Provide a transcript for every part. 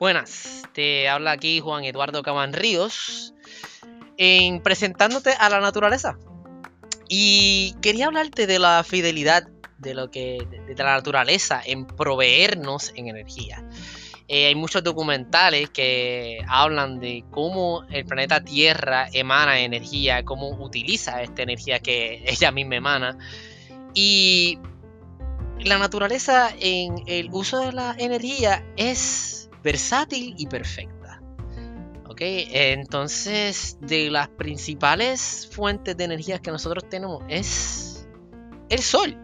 Buenas, te habla aquí Juan Eduardo Caban Ríos en presentándote a la naturaleza. Y quería hablarte de la fidelidad de lo que de, la naturaleza en proveernos en energía. Eh, hay muchos documentales que hablan de cómo el planeta Tierra emana energía, cómo utiliza esta energía que ella misma emana. Y la naturaleza en el uso de la energía es versátil y perfecta. ¿Ok? Entonces, de las principales fuentes de energía que nosotros tenemos es el sol.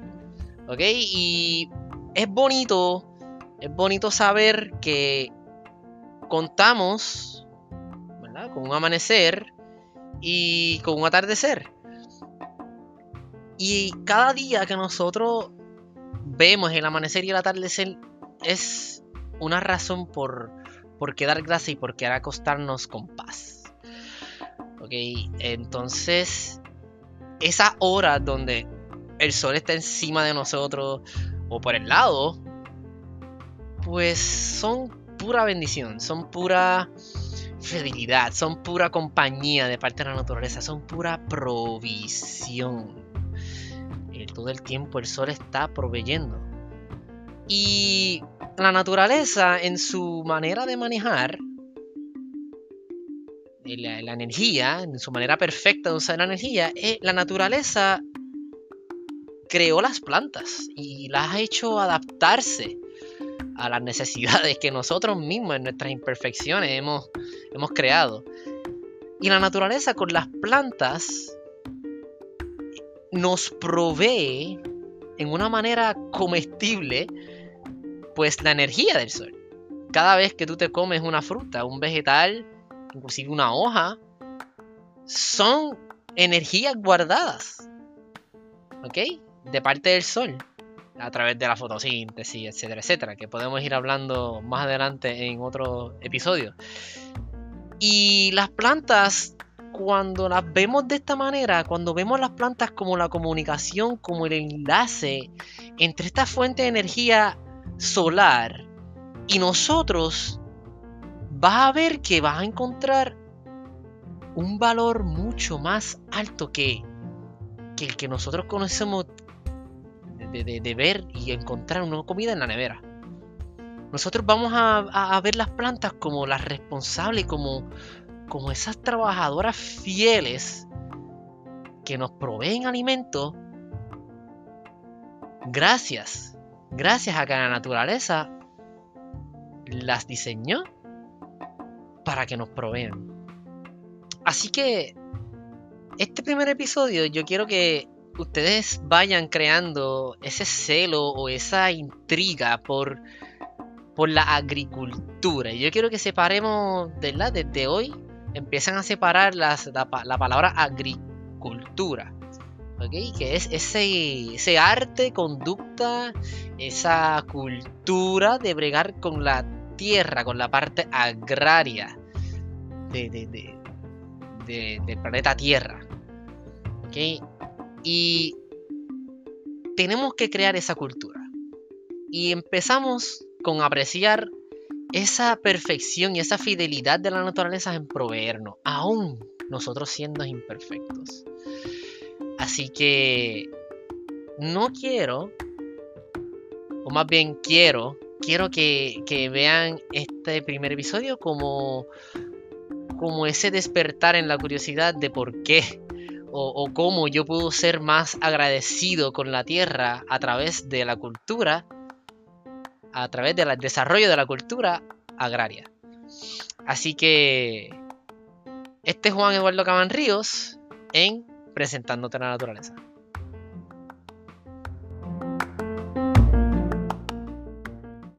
¿Ok? Y es bonito, es bonito saber que contamos con un amanecer y con un atardecer. Y cada día que nosotros vemos el amanecer y el atardecer es una razón por, por quedar gracia y por quedar acostarnos con paz. Ok, entonces esa hora donde el sol está encima de nosotros o por el lado, pues son pura bendición, son pura fidelidad, son pura compañía de parte de la naturaleza, son pura provisión. todo el tiempo el sol está proveyendo. Y la naturaleza en su manera de manejar la, la, energía, en su manera perfecta de usar la energía, eh, la naturaleza creó las plantas y las ha hecho adaptarse a las necesidades que nosotros mismos en nuestras imperfecciones hemos, hemos creado. Y la naturaleza con las plantas nos provee en una manera comestible pues la energía del sol. Cada vez que tú te comes una fruta, un vegetal, inclusive una hoja, son energías guardadas. ¿Ok? De parte del sol. A través de la fotosíntesis, etcétera, etcétera. Que podemos ir hablando más adelante en otro episodio. Y las plantas, cuando las vemos de esta manera, cuando vemos las plantas como la comunicación, como el enlace entre esta fuente de energía solar y nosotros vas a ver que vas a encontrar un valor mucho más alto que, que el que nosotros conocemos de, ver y encontrar una comida en la nevera. Nosotros vamos a, ver las plantas como las responsables, como, como esas trabajadoras fieles que nos proveen alimento gracias gracias a que la naturaleza las diseñó para que nos provean. Así que este primer episodio yo quiero que ustedes vayan creando ese celo o esa intriga por, por la agricultura. Yo quiero que separemos. Desde hoy empiezan a separar las, la palabra agricultura. Que es ese, ese arte, conducta, esa cultura de bregar con la tierra, con la parte agraria de, del planeta Tierra. Y tenemos que crear esa cultura. Y empezamos con apreciar esa perfección y esa fidelidad de la naturaleza en proveernos, aún nosotros siendo imperfectos. Así que no quiero, o más bien quiero, quiero que, vean este primer episodio como, como ese despertar en la curiosidad de por qué o, cómo yo puedo ser más agradecido con la tierra a través de la cultura, a través del desarrollo de la cultura agraria. Así que este es Juan Eduardo Caban Ríos en presentándote la naturaleza.